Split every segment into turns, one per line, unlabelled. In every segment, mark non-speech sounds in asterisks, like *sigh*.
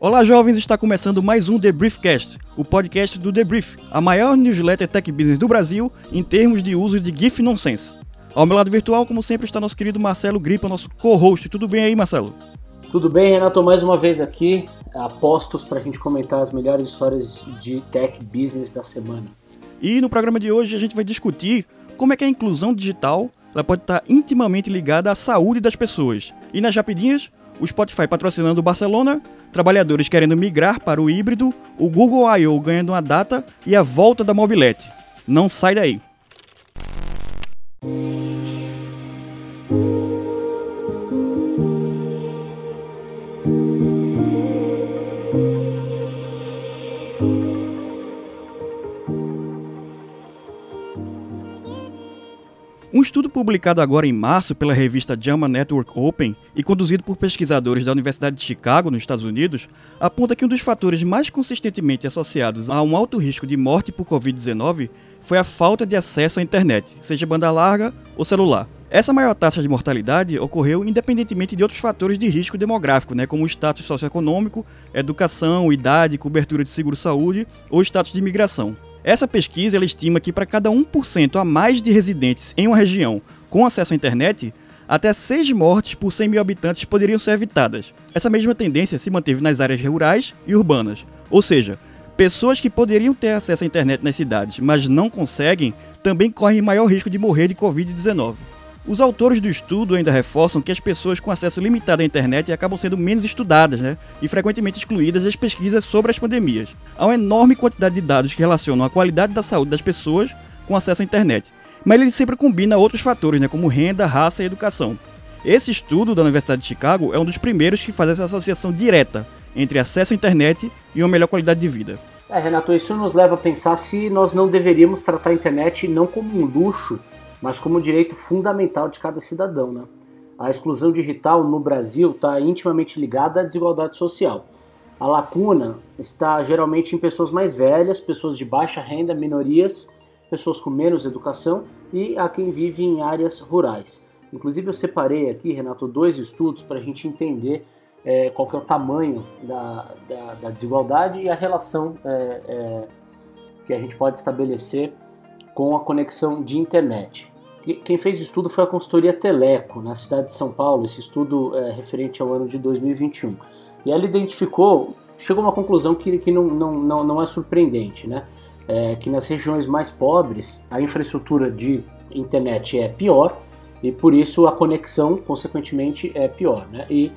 Olá, jovens! Está começando mais um The Briefcast, o podcast do The Brief, a maior newsletter tech business do Brasil em termos de uso de GIF nonsense. Ao meu lado virtual, como sempre, está nosso querido Marcelo Gripa, nosso co-host. Tudo bem aí, Marcelo?
Tudo bem, Renato? Mais uma vez aqui, apostos para a gente comentar as melhores histórias de tech business da semana.
E no programa de hoje a gente vai discutir como é que a inclusão digital ela pode estar intimamente ligada à saúde das pessoas. E nas rapidinhas, o Spotify patrocinando o Barcelona, trabalhadores querendo migrar para o híbrido, o Google I.O. ganhando uma data e a volta da mobilete. Não sai daí! Estudo publicado agora em março pela revista JAMA Network Open e conduzido por pesquisadores da Universidade de Chicago, nos Estados Unidos, aponta que um dos fatores mais consistentemente associados a um alto risco de morte por Covid-19 foi a falta de acesso à internet, seja banda larga ou celular. Essa maior taxa de mortalidade ocorreu independentemente de outros fatores de risco demográfico, né, como o status socioeconômico, educação, idade, cobertura de seguro-saúde ou status de imigração. Essa pesquisa estima que para cada 1% a mais de residentes em uma região com acesso à internet, até 6 mortes por 100 mil habitantes poderiam ser evitadas. Essa mesma tendência se manteve nas áreas rurais e urbanas, ou seja, pessoas que poderiam ter acesso à internet nas cidades, mas não conseguem, também correm maior risco de morrer de Covid-19. Os autores do estudo ainda reforçam que as pessoas com acesso limitado à internet acabam sendo menos estudadas né, e frequentemente excluídas das pesquisas sobre as pandemias. Há uma enorme quantidade de dados que relacionam a qualidade da saúde das pessoas com acesso à internet, mas ele sempre combina outros fatores, né, como renda, raça e educação. Esse estudo da Universidade de Chicago é um dos primeiros que faz essa associação direta entre acesso à internet e uma melhor qualidade de vida.
É, Renato, isso nos leva a pensar se nós não deveríamos tratar a internet não como um luxo, mas como direito fundamental de cada cidadão. Né? A exclusão digital no Brasil está intimamente ligada à desigualdade social. A lacuna está geralmente em pessoas mais velhas, pessoas de baixa renda, minorias, pessoas com menos educação e a quem vive em áreas rurais. Inclusive eu separei aqui, Renato, dois estudos para a gente entender é, qual é o tamanho da, da, da, desigualdade e a relação é, é, que a gente pode estabelecer com a conexão de internet. Quem fez o estudo foi a consultoria Teleco, na cidade de São Paulo, esse estudo é referente ao ano de 2021. E ela identificou, chegou a uma conclusão que, que não, não, não, não é surpreendente, né? É que nas regiões mais pobres a infraestrutura de internet é pior e por isso a conexão, consequentemente, é pior. Né? E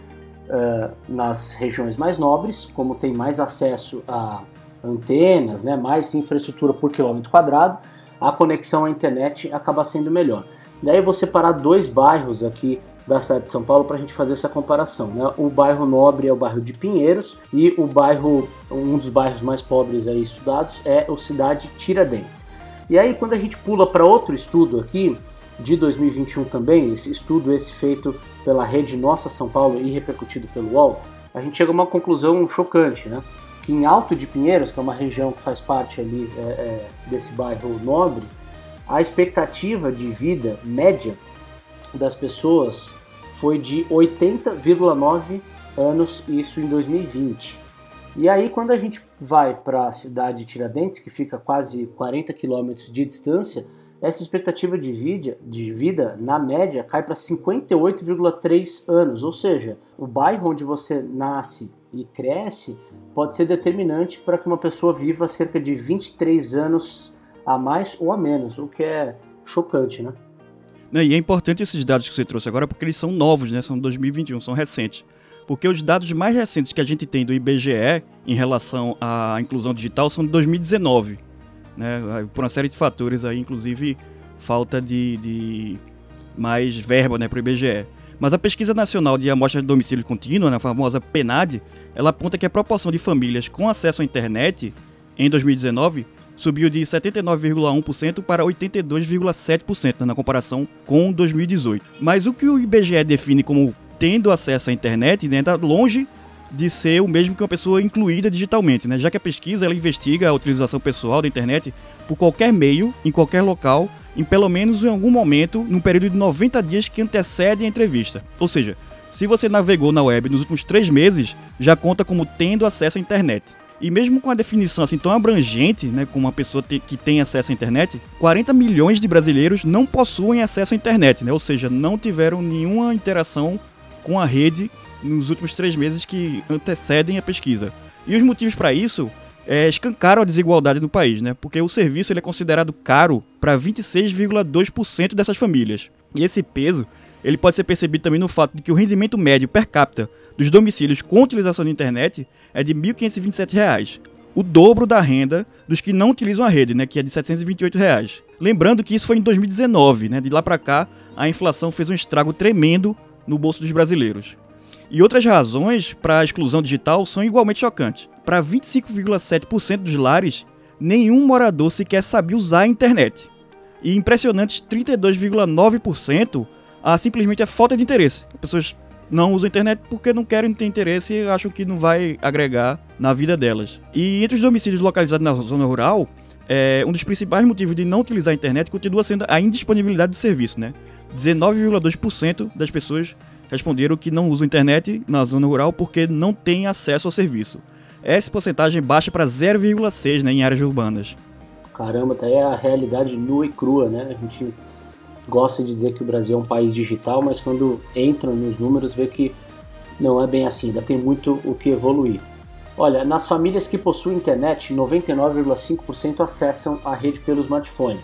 uh, nas regiões mais nobres, como tem mais acesso a antenas, né, mais infraestrutura por quilômetro quadrado, a conexão à internet acaba sendo melhor. Daí eu vou separar dois bairros aqui da cidade de São Paulo para a gente fazer essa comparação. Né? O bairro nobre é o bairro de Pinheiros e o bairro, um dos bairros mais pobres aí estudados é o cidade Tiradentes. E aí quando a gente pula para outro estudo aqui de 2021 também, esse estudo esse feito pela rede Nossa São Paulo e repercutido pelo UOL, a gente chega a uma conclusão chocante, né? Que em Alto de Pinheiros, que é uma região que faz parte ali é, é, desse bairro nobre, a expectativa de vida média das pessoas foi de 80,9 anos, isso em 2020. E aí, quando a gente vai para a cidade de Tiradentes, que fica quase 40 quilômetros de distância, essa expectativa de vida, de vida na média, cai para 58,3 anos. Ou seja, o bairro onde você nasce e cresce pode ser determinante para que uma pessoa viva cerca de 23 anos a mais ou a menos, o que é chocante, né?
E é importante esses dados que você trouxe agora porque eles são novos, né? São 2021, são recentes. Porque os dados mais recentes que a gente tem do IBGE em relação à inclusão digital são de 2019, né? Por uma série de fatores aí, inclusive falta de, de mais verba, né, para o IBGE. Mas a Pesquisa Nacional de Amostra de Domicílio Contínuo, a famosa PNAD, ela aponta que a proporção de famílias com acesso à internet em 2019 subiu de 79,1% para 82,7% na comparação com 2018. Mas o que o IBGE define como tendo acesso à internet está né, tá longe de ser o mesmo que uma pessoa incluída digitalmente, né? já que a pesquisa ela investiga a utilização pessoal da internet por qualquer meio, em qualquer local, em pelo menos em algum momento, num período de 90 dias que antecede a entrevista. Ou seja, se você navegou na web nos últimos três meses, já conta como tendo acesso à internet. E mesmo com a definição assim tão abrangente, né, como uma pessoa te, que tem acesso à internet, 40 milhões de brasileiros não possuem acesso à internet, né, ou seja, não tiveram nenhuma interação com a rede nos últimos três meses que antecedem a pesquisa. E os motivos para isso é, escancaram a desigualdade no país, né? Porque o serviço ele é considerado caro para 26,2% dessas famílias. E esse peso ele pode ser percebido também no fato de que o rendimento médio per capita dos domicílios com utilização da internet é de R$ 1.527, o dobro da renda dos que não utilizam a rede, né, que é de 728 reais. Lembrando que isso foi em 2019, né? De lá para cá, a inflação fez um estrago tremendo no bolso dos brasileiros. E outras razões para a exclusão digital são igualmente chocantes. Para 25,7% dos lares, nenhum morador sequer sabia usar a internet. E impressionantes 32,9% há simplesmente a falta de interesse. As pessoas não usam a internet porque não querem ter interesse e acham que não vai agregar na vida delas. E entre os domicílios localizados na zona rural, é, um dos principais motivos de não utilizar a internet continua sendo a indisponibilidade do serviço, né? 19,2% das pessoas responderam que não usam internet na zona rural porque não têm acesso ao serviço. Essa porcentagem baixa para 0,6% né, em áreas urbanas.
Caramba, tá aí a realidade nua e crua, né? A gente gosta de dizer que o Brasil é um país digital, mas quando entra nos números vê que não é bem assim, ainda tem muito o que evoluir. Olha, nas famílias que possuem internet, 99,5% acessam a rede pelo smartphone.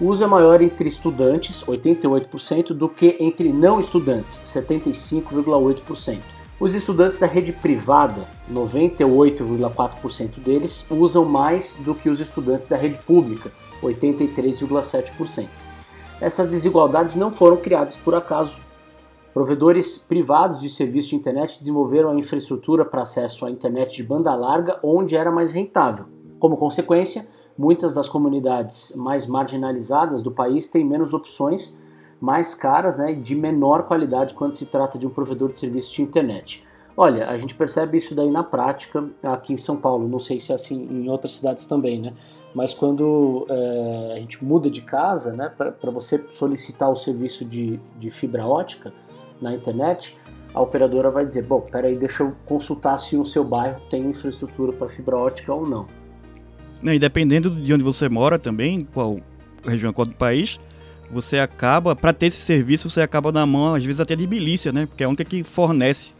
O uso é maior entre estudantes, 88%, do que entre não estudantes, 75,8%. Os estudantes da rede privada, 98,4% deles, usam mais do que os estudantes da rede pública, 83,7%. Essas desigualdades não foram criadas por acaso. Provedores privados de serviço de internet desenvolveram a infraestrutura para acesso à internet de banda larga onde era mais rentável. Como consequência, Muitas das comunidades mais marginalizadas do país têm menos opções, mais caras né, e de menor qualidade quando se trata de um provedor de serviço de internet. Olha, a gente percebe isso daí na prática aqui em São Paulo, não sei se é assim em outras cidades também, né? Mas quando é, a gente muda de casa, né, para você solicitar o serviço de, de fibra ótica na internet, a operadora vai dizer: Bom, peraí, deixa eu consultar se o seu bairro tem infraestrutura para fibra ótica ou não.
E dependendo de onde você mora também, qual região, qual do país, você acaba, para ter esse serviço, você acaba na mão, às vezes até de milícia, né? Porque é a única que fornece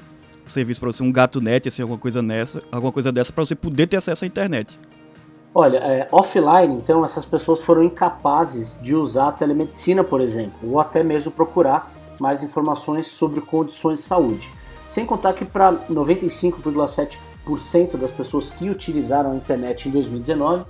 serviço para você, um gato net, assim, alguma coisa nessa, alguma coisa dessa, para você poder ter acesso à internet.
Olha, é, offline, então, essas pessoas foram incapazes de usar a telemedicina, por exemplo, ou até mesmo procurar mais informações sobre condições de saúde. Sem contar que para 95,7% das pessoas que utilizaram a internet em 2019,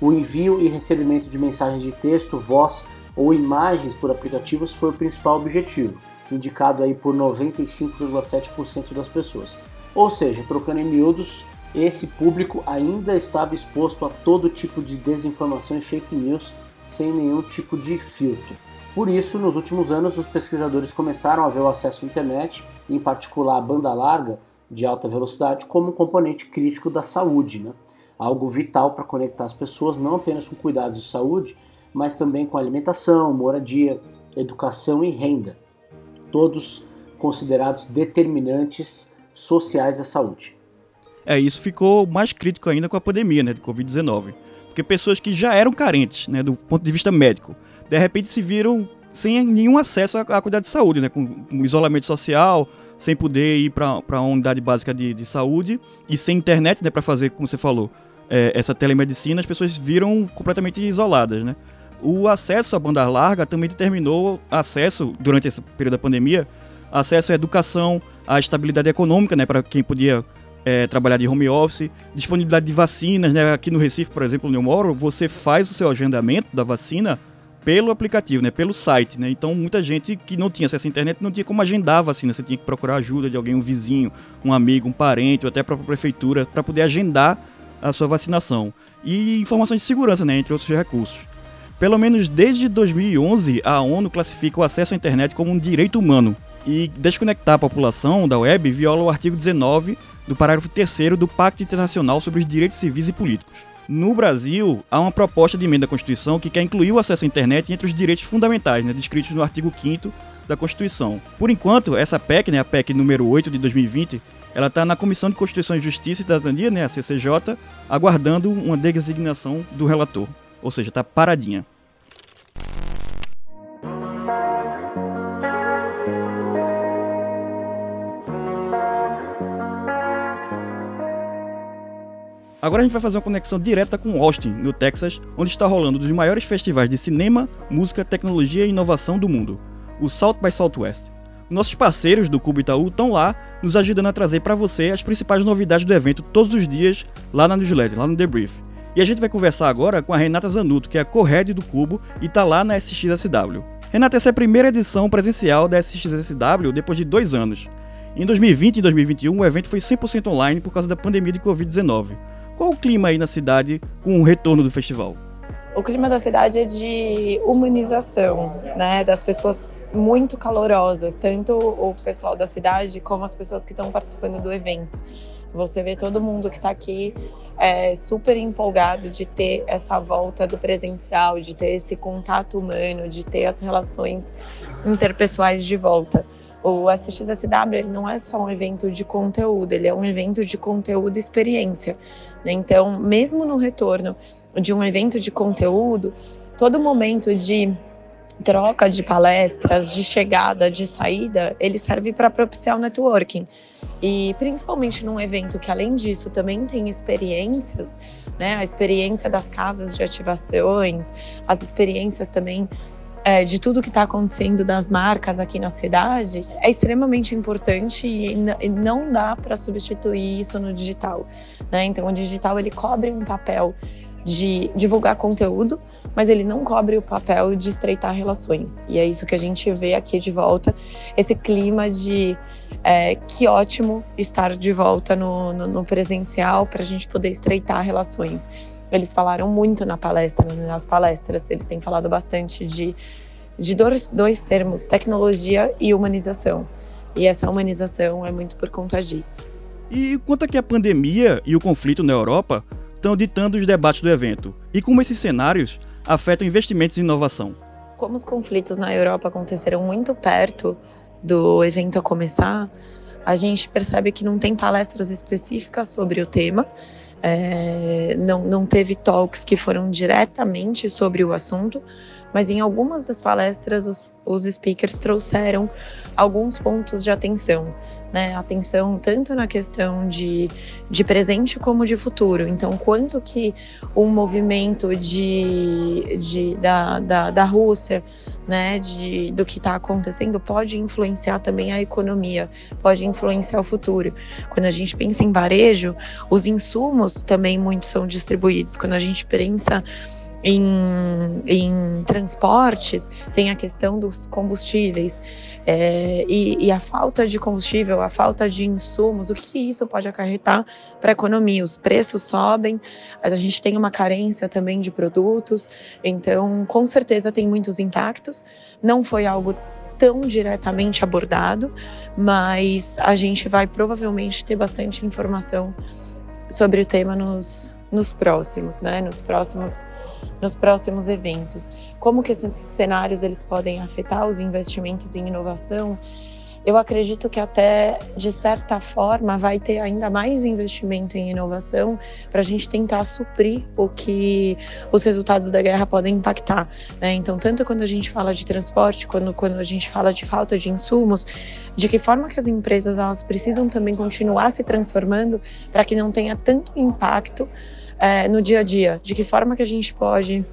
o envio e recebimento de mensagens de texto, voz ou imagens por aplicativos foi o principal objetivo, indicado aí por 95,7% das pessoas. Ou seja, trocando em miúdos, esse público ainda estava exposto a todo tipo de desinformação e fake news sem nenhum tipo de filtro. Por isso, nos últimos anos, os pesquisadores começaram a ver o acesso à internet, em particular a banda larga, de alta velocidade como um componente crítico da saúde, né? algo vital para conectar as pessoas não apenas com cuidados de saúde, mas também com alimentação, moradia, educação e renda, todos considerados determinantes sociais da saúde.
É, isso ficou mais crítico ainda com a pandemia né, de Covid-19, porque pessoas que já eram carentes né, do ponto de vista médico, de repente se viram sem nenhum acesso a, cuidar de saúde, né, com, isolamento social, sem poder ir para uma unidade básica de, de saúde e sem internet, né, para fazer, como você falou, é, essa telemedicina, as pessoas viram completamente isoladas, né? O acesso à banda larga também determinou acesso, durante esse período da pandemia, acesso à educação, à estabilidade econômica, né, para quem podia é, trabalhar de home office, disponibilidade de vacinas, né, aqui no Recife, por exemplo, onde eu moro, você faz o seu agendamento da vacina pelo aplicativo, né, pelo site, né? Então muita gente que não tinha acesso à internet não tinha como agendar a vacina, você tinha que procurar ajuda de alguém, um vizinho, um amigo, um parente, ou até a própria prefeitura para poder agendar a sua vacinação. E informações de segurança, né, entre outros recursos. Pelo menos desde 2011, a ONU classifica o acesso à internet como um direito humano. E desconectar a população da web viola o artigo 19 do parágrafo 3 do Pacto Internacional sobre os Direitos Civis e Políticos. No Brasil, há uma proposta de emenda à Constituição que quer incluir o acesso à internet entre os direitos fundamentais, né, descritos no artigo 5 da Constituição. Por enquanto, essa PEC, né, a PEC número 8 de 2020, ela está na Comissão de Constituição e Justiça e Cidadania, né, a CCJ, aguardando uma designação do relator. Ou seja, está paradinha. Agora a gente vai fazer uma conexão direta com Austin, no Texas, onde está rolando um dos maiores festivais de cinema, música, tecnologia e inovação do mundo, o South by Southwest. Nossos parceiros do Cubo Itaú estão lá, nos ajudando a trazer para você as principais novidades do evento todos os dias lá na newsletter, lá no Debrief. E a gente vai conversar agora com a Renata Zanuto, que é a co-head do Cubo e está lá na SXSW. Renata, essa é a primeira edição presencial da SXSW depois de dois anos. Em 2020 e 2021, o evento foi 100% online por causa da pandemia de Covid-19. Qual o clima aí na cidade com o retorno do festival?
O clima da cidade é de humanização, né? Das pessoas muito calorosas, tanto o pessoal da cidade como as pessoas que estão participando do evento. Você vê todo mundo que está aqui é, super empolgado de ter essa volta do presencial, de ter esse contato humano, de ter as relações interpessoais de volta. O SXSW ele não é só um evento de conteúdo, ele é um evento de conteúdo e experiência. Né? Então, mesmo no retorno de um evento de conteúdo, todo momento de troca de palestras, de chegada, de saída, ele serve para propiciar o networking. E principalmente num evento que, além disso, também tem experiências, né? A experiência das casas de ativações, as experiências também é, de tudo que está acontecendo das marcas aqui na cidade é extremamente importante e não dá para substituir isso no digital. Né? Então, o digital ele cobre um papel de divulgar conteúdo, mas ele não cobre o papel de estreitar relações. E é isso que a gente vê aqui de volta, esse clima de é, que ótimo estar de volta no, no, no presencial para a gente poder estreitar relações. Eles falaram muito na palestra, nas palestras, eles têm falado bastante de, de dois, dois termos, tecnologia e humanização. E essa humanização é muito por conta disso.
E quanto a que a pandemia e o conflito na Europa estão ditando os debates do evento? E como esses cenários afetam investimentos em inovação?
Como os conflitos na Europa aconteceram muito perto do evento a começar, a gente percebe que não tem palestras específicas sobre o tema, é, não, não teve talks que foram diretamente sobre o assunto, mas em algumas das palestras os, os speakers trouxeram alguns pontos de atenção. Né, atenção tanto na questão de, de presente como de futuro. Então, quanto que um movimento de, de, da, da, da Rússia, né, de, do que está acontecendo, pode influenciar também a economia, pode influenciar o futuro. Quando a gente pensa em varejo, os insumos também muitos são distribuídos. Quando a gente pensa em, em transportes, tem a questão dos combustíveis é, e, e, a falta de combustível, a falta de insumos, o que isso pode acarretar para a economia? Os preços sobem, a gente tem uma carência também de produtos, então com certeza tem muitos impactos. Não foi algo tão diretamente abordado, mas a gente vai provavelmente ter bastante informação sobre o tema nos, nos próximos, né? Nos próximos nos próximos eventos. Como que esses cenários eles podem afetar os investimentos em inovação? Eu acredito que até de certa forma vai ter ainda mais investimento em inovação para a gente tentar suprir o que os resultados da guerra podem impactar. Né? Então, tanto quando a gente fala de transporte, quando, quando a gente fala de falta de insumos, de que forma que as empresas elas precisam também continuar se transformando para que não tenha tanto impacto é, no dia a dia, de que forma que a gente pode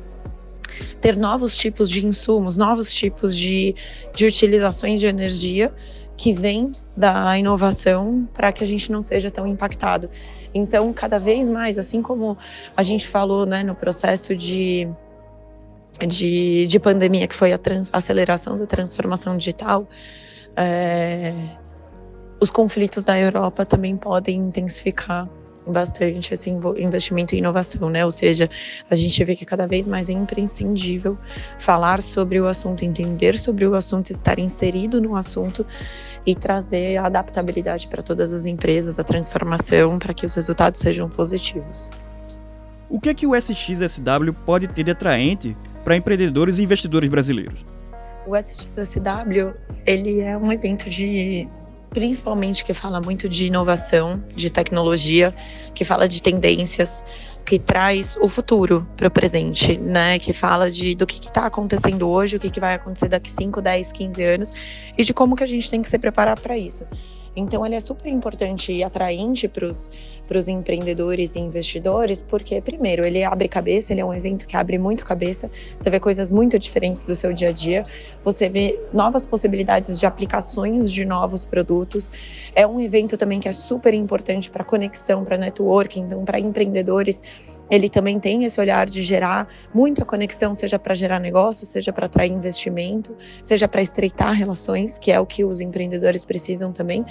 ter novos tipos de insumos, novos tipos de, de utilizações de energia que vêm da inovação para que a gente não seja tão impactado. Então, cada vez mais, assim como a gente falou né, no processo de, de, de pandemia, que foi a, trans, aceleração da transformação digital, é, os conflitos da Europa também podem intensificar bastante esse investimento em inovação, né? Ou seja, a gente vê que cada vez mais é imprescindível falar sobre o assunto, entender sobre o assunto, estar inserido no assunto e trazer a adaptabilidade para todas as empresas, a transformação para que os resultados sejam positivos.
O que é que o SXSW pode ter de atraente para empreendedores e investidores brasileiros?
O SXSW, ele é um evento de principalmente que fala muito de inovação, de tecnologia, que fala de tendências, que traz o futuro para o presente, né? Que fala de do que está acontecendo hoje, o que, que vai acontecer daqui 5, 10, 15 anos e de como que a gente tem que se preparar para isso. Então, ele é super importante e atraente para os empreendedores e investidores, porque, primeiro, ele abre cabeça, ele é um evento que abre muito cabeça, você vê coisas muito diferentes do seu dia a dia, você vê novas possibilidades de aplicações de novos produtos. É um evento também que é super importante para conexão, para networking, então, para empreendedores ele também tem esse olhar de gerar muita conexão, seja para gerar negócio, seja para atrair investimento, seja para estreitar relações, que é o que os empreendedores precisam também.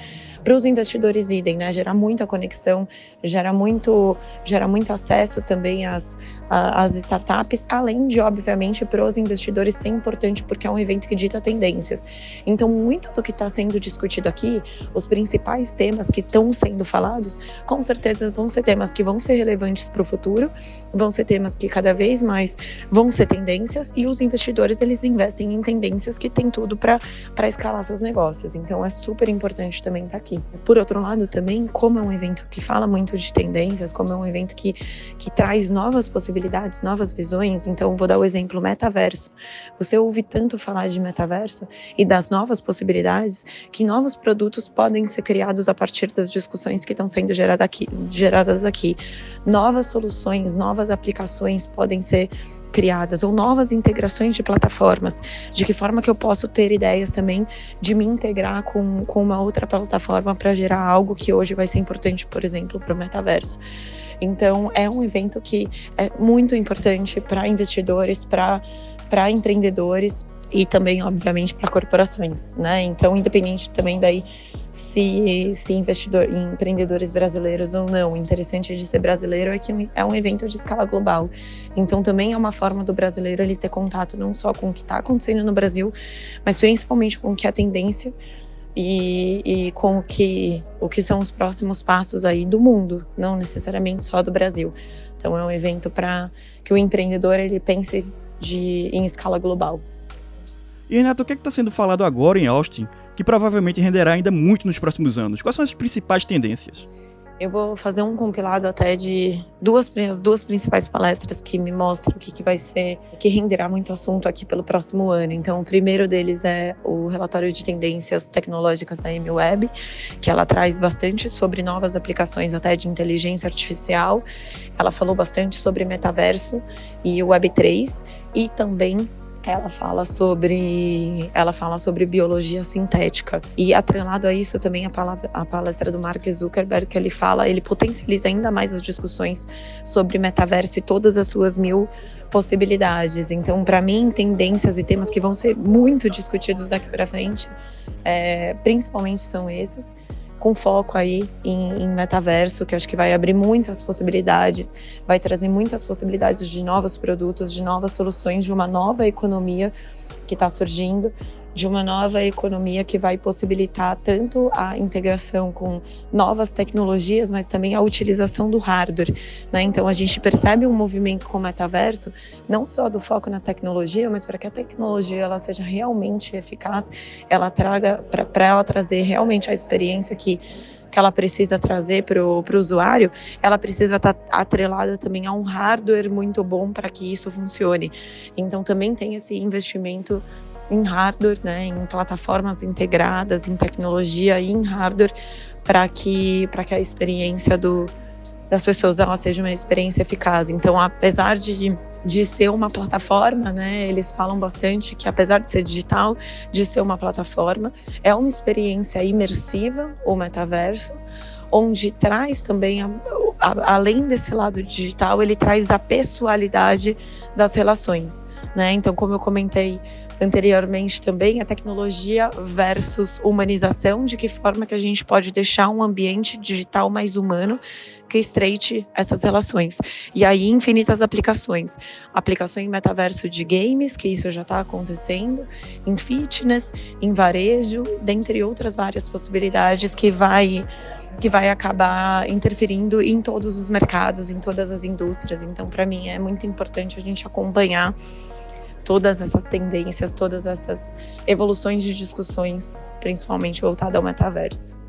Para os investidores idem, né? Gerar muita conexão, gera muito, gera muito acesso também às, às startups, além de, obviamente, para os investidores ser importante, porque é um evento que dita tendências. Então, muito do que está sendo discutido aqui, os principais temas que estão sendo falados, com certeza vão ser temas que vão ser relevantes para o futuro, vão ser temas que cada vez mais vão ser tendências, e os investidores eles investem em tendências que têm tudo para escalar seus negócios. Então, é super importante também estar tá aqui. Por outro lado, também, como é um evento que fala muito de tendências, como é um evento que, que traz novas possibilidades, novas visões, então vou dar o exemplo metaverso. Você ouve tanto falar de metaverso e das novas possibilidades que novos produtos podem ser criados a partir das discussões que estão sendo aqui, geradas aqui. Novas soluções, novas aplicações podem ser criadas ou novas integrações de plataformas. De que forma que eu posso ter ideias também de me integrar com, com uma outra plataforma para gerar algo que hoje vai ser importante, por exemplo, para o metaverso. Então, é um evento que é muito importante para investidores, para empreendedores e também, obviamente, para corporações, né? Então, independente também daí se, se investidor, empreendedores brasileiros ou não, o interessante de ser brasileiro é que é um evento de escala global. Então, também é uma forma do brasileiro ele ter contato não só com o que está acontecendo no Brasil, mas principalmente com o que é a tendência e, e, com o que, o que são os próximos passos aí do mundo, não necessariamente só do Brasil. Então, é um evento para que o empreendedor ele pense de, em escala global.
E Renato, o que é está sendo falado agora em Austin que provavelmente renderá ainda muito nos próximos anos? Quais são as principais tendências?
Eu vou fazer um compilado até de duas, as duas principais palestras que me mostram o que, que vai ser, que renderá muito assunto aqui pelo próximo ano. Então, o primeiro deles é o relatório de tendências tecnológicas da MWeb, que ela traz bastante sobre novas aplicações até de inteligência artificial. Ela falou bastante sobre metaverso e Web3 e também ela fala sobre ela fala sobre biologia sintética. E atrelado a isso também a, palavra, a palestra do Mark Zuckerberg que ele fala ele potencializa ainda mais as discussões sobre metaverso e todas as suas mil possibilidades. Então para mim tendências e temas que vão ser muito discutidos daqui para frente é, principalmente são esses com foco aí em, em, metaverso, que acho que vai abrir muitas possibilidades, vai trazer muitas possibilidades de novos produtos, de novas soluções, de uma nova economia que está surgindo de uma nova economia que vai possibilitar tanto a integração com novas tecnologias, mas também a utilização do hardware. Né? Então a gente percebe um movimento com o metaverso, não só do foco na tecnologia, mas para que a tecnologia ela seja realmente eficaz, ela traga para ela trazer realmente a experiência que que ela precisa trazer para o usuário, ela precisa estar tá atrelada também a um hardware muito bom para que isso funcione. Então também tem esse investimento em hardware, né, em plataformas integradas, em tecnologia e em hardware, para que, que a experiência do, das pessoas ela seja uma experiência eficaz. Então, apesar de, de ser uma plataforma, né, eles falam bastante que, apesar de ser digital, de ser uma plataforma, é uma experiência imersiva, o metaverso, onde traz também, a, a, além desse lado digital, ele traz a pessoalidade das relações. Né? Então, como eu comentei anteriormente também, a tecnologia versus humanização, de que forma que a gente pode deixar um ambiente digital mais humano que estreite essas relações. E aí, infinitas aplicações. Aplicações em metaverso de games, que isso já está acontecendo, em fitness, em varejo, dentre outras várias possibilidades que vai que vai acabar interferindo em todos os mercados, em todas as indústrias. Então, para mim, é muito importante a gente acompanhar todas essas tendências, todas essas evoluções de discussões, principalmente voltada ao metaverso.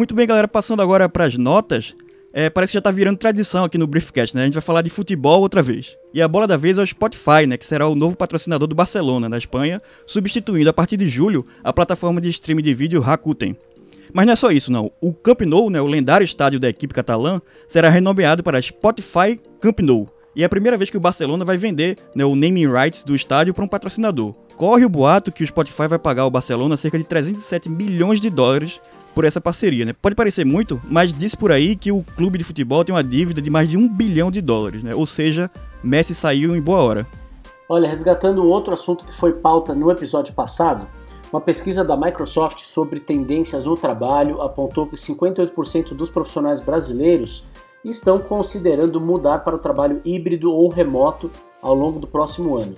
Muito bem, galera, passando agora para as notas. É, parece que já tá virando tradição aqui no Briefcast, né? A gente vai falar de futebol outra vez. E a bola da vez é o Spotify, né? Que será o novo patrocinador do Barcelona, na Espanha, substituindo a partir de julho a plataforma de streaming de vídeo Rakuten. Mas não é só isso, não. O Camp Nou, né, o lendário estádio da equipe catalã, será renomeado para Spotify Camp Nou. E é a primeira vez que o Barcelona vai vender né, o naming rights do estádio para um patrocinador. Corre o boato que o Spotify vai pagar ao Barcelona cerca de 307 milhões de dólares por essa parceria, né? Pode parecer muito, mas diz por aí que o clube de futebol tem uma dívida de mais de um bilhão de dólares, né? Ou seja, Messi saiu em boa hora.
Olha, resgatando outro assunto que foi pauta no episódio passado, uma pesquisa da Microsoft sobre tendências no trabalho apontou que 58% dos profissionais brasileiros estão considerando mudar para o trabalho híbrido ou remoto ao longo do próximo ano.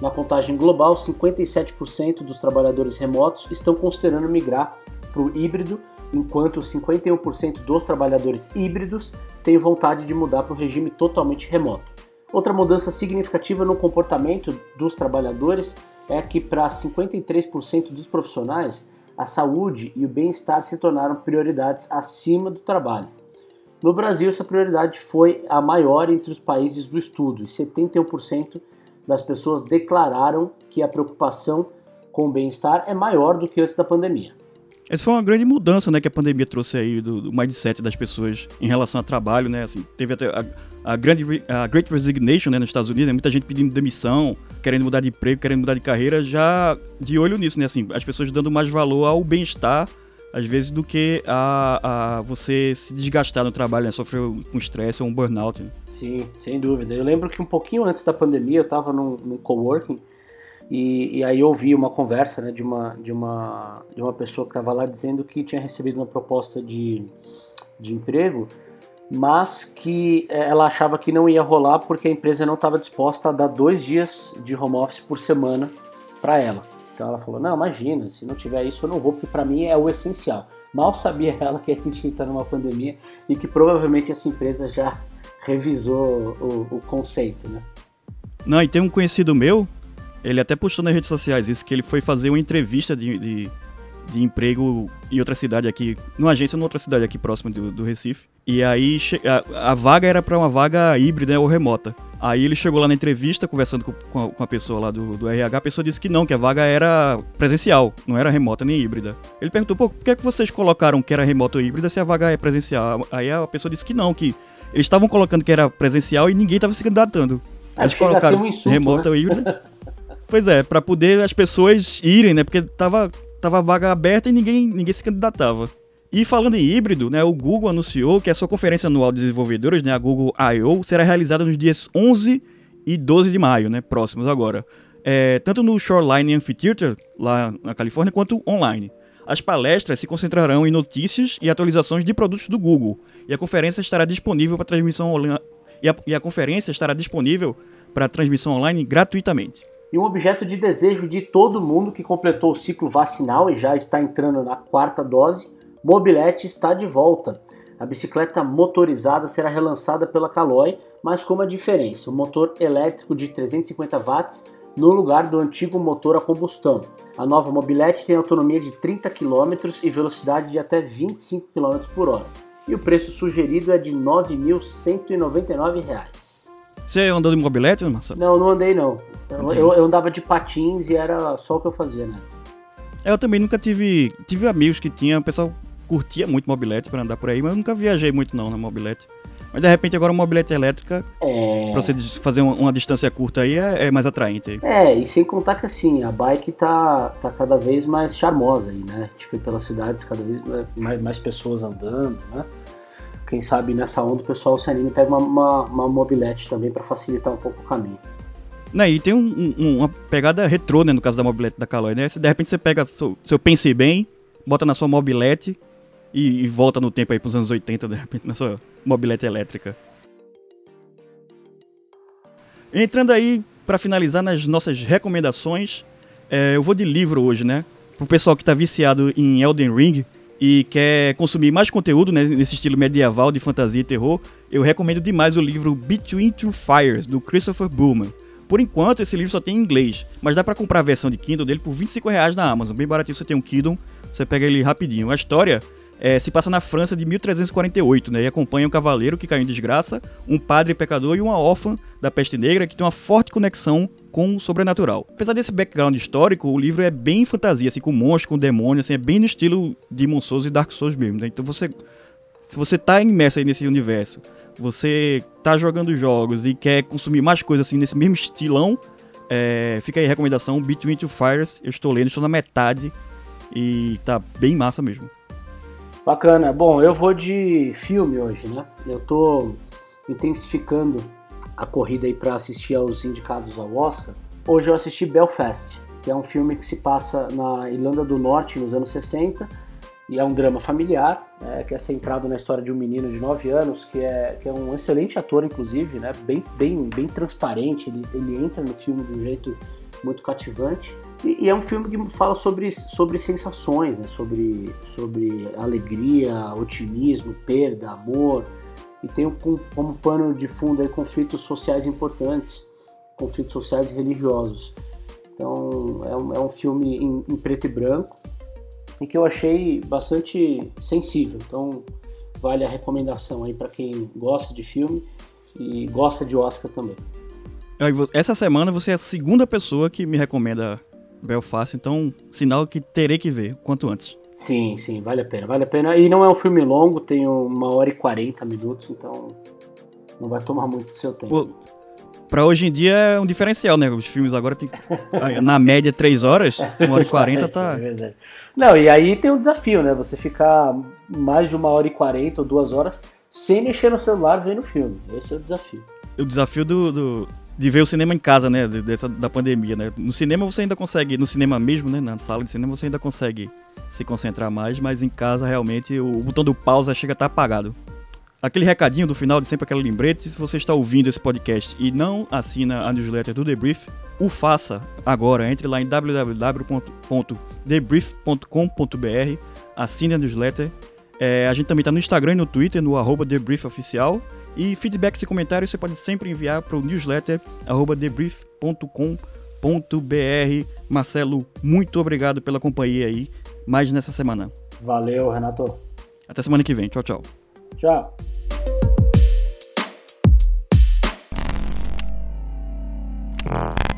Na contagem global, 57% dos trabalhadores remotos estão considerando migrar para o híbrido, enquanto 51% dos trabalhadores híbridos têm vontade de mudar para o regime totalmente remoto. Outra mudança significativa no comportamento dos trabalhadores é que, para 53% dos profissionais, a saúde e o bem-estar se tornaram prioridades acima do trabalho. No Brasil, essa prioridade foi a maior entre os países do estudo, e 71% das pessoas declararam que a preocupação com o bem-estar é maior do que antes da pandemia.
Essa foi uma grande mudança, né, que a pandemia trouxe aí do, do mindset das pessoas em relação ao trabalho, né, assim, teve até a, a grande a Great Resignation, né, nos Estados Unidos, né, muita gente pedindo demissão, querendo mudar de emprego, querendo mudar de carreira, já de olho nisso, né, assim, as pessoas dando mais valor ao bem-estar, às vezes, do que a, a você se desgastar no trabalho, né, sofrer um estresse ou um burnout. Né?
Sim, sem dúvida. Eu lembro que um pouquinho antes da pandemia eu estava num, num coworking e, e, aí eu ouvi uma conversa né, de, uma, de, uma, de uma pessoa que estava lá dizendo que tinha recebido uma proposta de, de emprego, mas que eh, ela achava que não ia rolar porque a empresa não estava disposta a dar dois dias de home office por semana para ela. Então ela falou: Não, imagina, se não tiver isso eu não vou, porque para mim é o essencial. Mal sabia *laughs* ela que a gente está numa pandemia e que provavelmente essa empresa já revisou o, o conceito, né?
Não, e tem um conhecido meu ele até postou nas redes sociais isso, que ele foi fazer uma entrevista de, de, de emprego em outra cidade aqui, numa agência em outra cidade aqui próxima do, do Recife. E aí a, a vaga era para uma vaga híbrida ou remota. Aí ele chegou lá na entrevista, conversando com, com, a, com a pessoa lá do, do, RH, a pessoa disse que não, que a vaga era presencial, não era remota nem híbrida. Ele perguntou, pô, por que, é que vocês colocaram que era remota ou híbrida se a vaga é presencial? Aí a pessoa disse que não, que eles estavam colocando que era presencial e ninguém estava se candidatando.
Eles colocaram um insulto, remota
né? ou híbrida. *laughs* Pois é, para poder as pessoas irem, né? Porque tava, tava vaga aberta e ninguém, ninguém se candidatava. E falando em híbrido, né, o Google anunciou que a sua conferência anual de desenvolvedores, né, a Google I.O., será realizada nos dias 11 e 12 de maio, né, próximos agora. É, tanto no Shoreline Amphitheater, lá na Califórnia, quanto online. As palestras se concentrarão em notícias e atualizações de produtos do Google, e a conferência estará disponível para transmissão online, e a, e a conferência estará disponível para transmissão online gratuitamente
e um objeto de desejo de todo mundo que completou o ciclo vacinal e já está entrando na quarta dose, Mobilete está de volta. A bicicleta motorizada será relançada pela Caloi, mas com uma diferença: um motor elétrico de 350 watts no lugar do antigo motor a combustão. A nova Mobilete tem autonomia de 30 km e velocidade de até 25 km por hora. E o preço sugerido é de R$ 9.199.
Você andou de mobilete, Marcelo?
Não, não andei não. Eu, eu, eu, andava de patins e era só o que eu fazia, né?
Eu também nunca tive. Tive amigos que tinham, o pessoal curtia muito mobilete para andar por aí, mas eu nunca viajei muito não na mobilete. Mas de repente agora uma mobilete elétrica,
É.
pra você fazer uma, uma distância curta aí, é, é mais atraente.
É, e sem contar que assim, a bike tá, tá cada vez mais charmosa aí, né? Tipo, pelas cidades, cada vez mais, mais pessoas andando, né? Quem sabe nessa onda o pessoal se anima e pega uma, uma, uma mobilete também pra facilitar um pouco o caminho.
Né, e tem um- um- uma pegada retrô, né, no caso da mobilete da Caloi, né? Se de repente você pega seu, seu Pense Bem, bota na sua mobilete e, e volta no tempo aí pros anos 80, de repente, na sua mobilete elétrica. Entrando aí, pra finalizar, nas nossas recomendações, é, eu vou de livro hoje, né? Pro pessoal que tá viciado em Elden Ring e quer consumir mais conteúdo né, nesse estilo medieval de fantasia e terror, eu recomendo demais o livro Between Two Fires, do Christopher Bullman. Por enquanto, esse livro só tem em inglês, mas dá pra comprar a versão de Kindle dele por 25 reais na Amazon. Bem baratinho, você tem um Kindle, você pega ele rapidinho. A história é, se passa na França de 1348, né? E acompanha um cavaleiro que caiu em desgraça, um padre pecador e uma órfã da peste negra que tem uma forte conexão com o sobrenatural. Apesar desse background histórico, o livro é bem fantasia, assim, com monstros, com demônios, assim, é bem no estilo de Souls e Dark Souls mesmo, né? Então você, se você tá imerso aí nesse universo, você tá jogando jogos e quer consumir mais coisas assim nesse mesmo estilão, é, fica aí a recomendação Between Two Fires. Eu estou lendo, estou na metade e tá bem massa mesmo.
Bacana. Bom, eu vou de filme hoje, né? Eu tô intensificando a corrida aí pra assistir aos indicados ao Oscar. Hoje eu assisti Belfast, que é um filme que se passa na Irlanda do Norte nos anos 60 e é um drama familiar, é, que é centrado na história de um menino de 9 anos que é, que é um excelente ator, inclusive, né? Bem, bem, bem transparente. Ele, ele entra no filme de um jeito muito cativante. E, e é um filme que fala sobre, sobre sensações, né? sobre, sobre alegria, otimismo, perda, amor. E tem como, como pano de fundo aí conflitos sociais importantes, conflitos sociais e religiosos. Então é um, é um filme em, em preto e branco e que eu achei bastante sensível. Então vale a recomendação aí para quem gosta de filme e gosta de Oscar também.
Essa semana você é a segunda pessoa que me recomenda Belfast, então sinal que terei que ver quanto antes.
Sim, sim, vale a pena, vale a pena. E não é um filme longo, tem uma hora e 40 minutos, então não vai tomar muito do seu tempo.
Pô, pra hoje em dia é um diferencial, né? Os filmes agora tem na média 3 horas, 1 hora e 40 *laughs*
É
tá.
verdade. Não, e aí tem um desafio, né? Você ficar mais de uma hora e 40 ou duas horas sem mexer no celular vendo o filme. Esse é o desafio.
O desafio do, do- de ver o cinema em casa, né? de- Dessa, da pandemia, né? No cinema você ainda consegue, no cinema mesmo, né? Na sala de cinema você ainda consegue se concentrar mais, mas em casa realmente o botão do pausa chega a estar apagado. Aquele recadinho do final de sempre aquela lembrete, se você está ouvindo esse podcast e não assina a newsletter do Debrief, o faça agora. Entre lá em www.debrief.com.br, assine a newsletter. É, a gente também está no Instagram e no Twitter, no arroba debriefoficial. E feedbacks e comentários você pode sempre enviar para o newsletter debrief.com.br. Marcelo, muito obrigado pela companhia aí, mais nessa semana.
Valeu, Renato.
Até semana que vem. Tchau, tchau.
Tchau. Ah.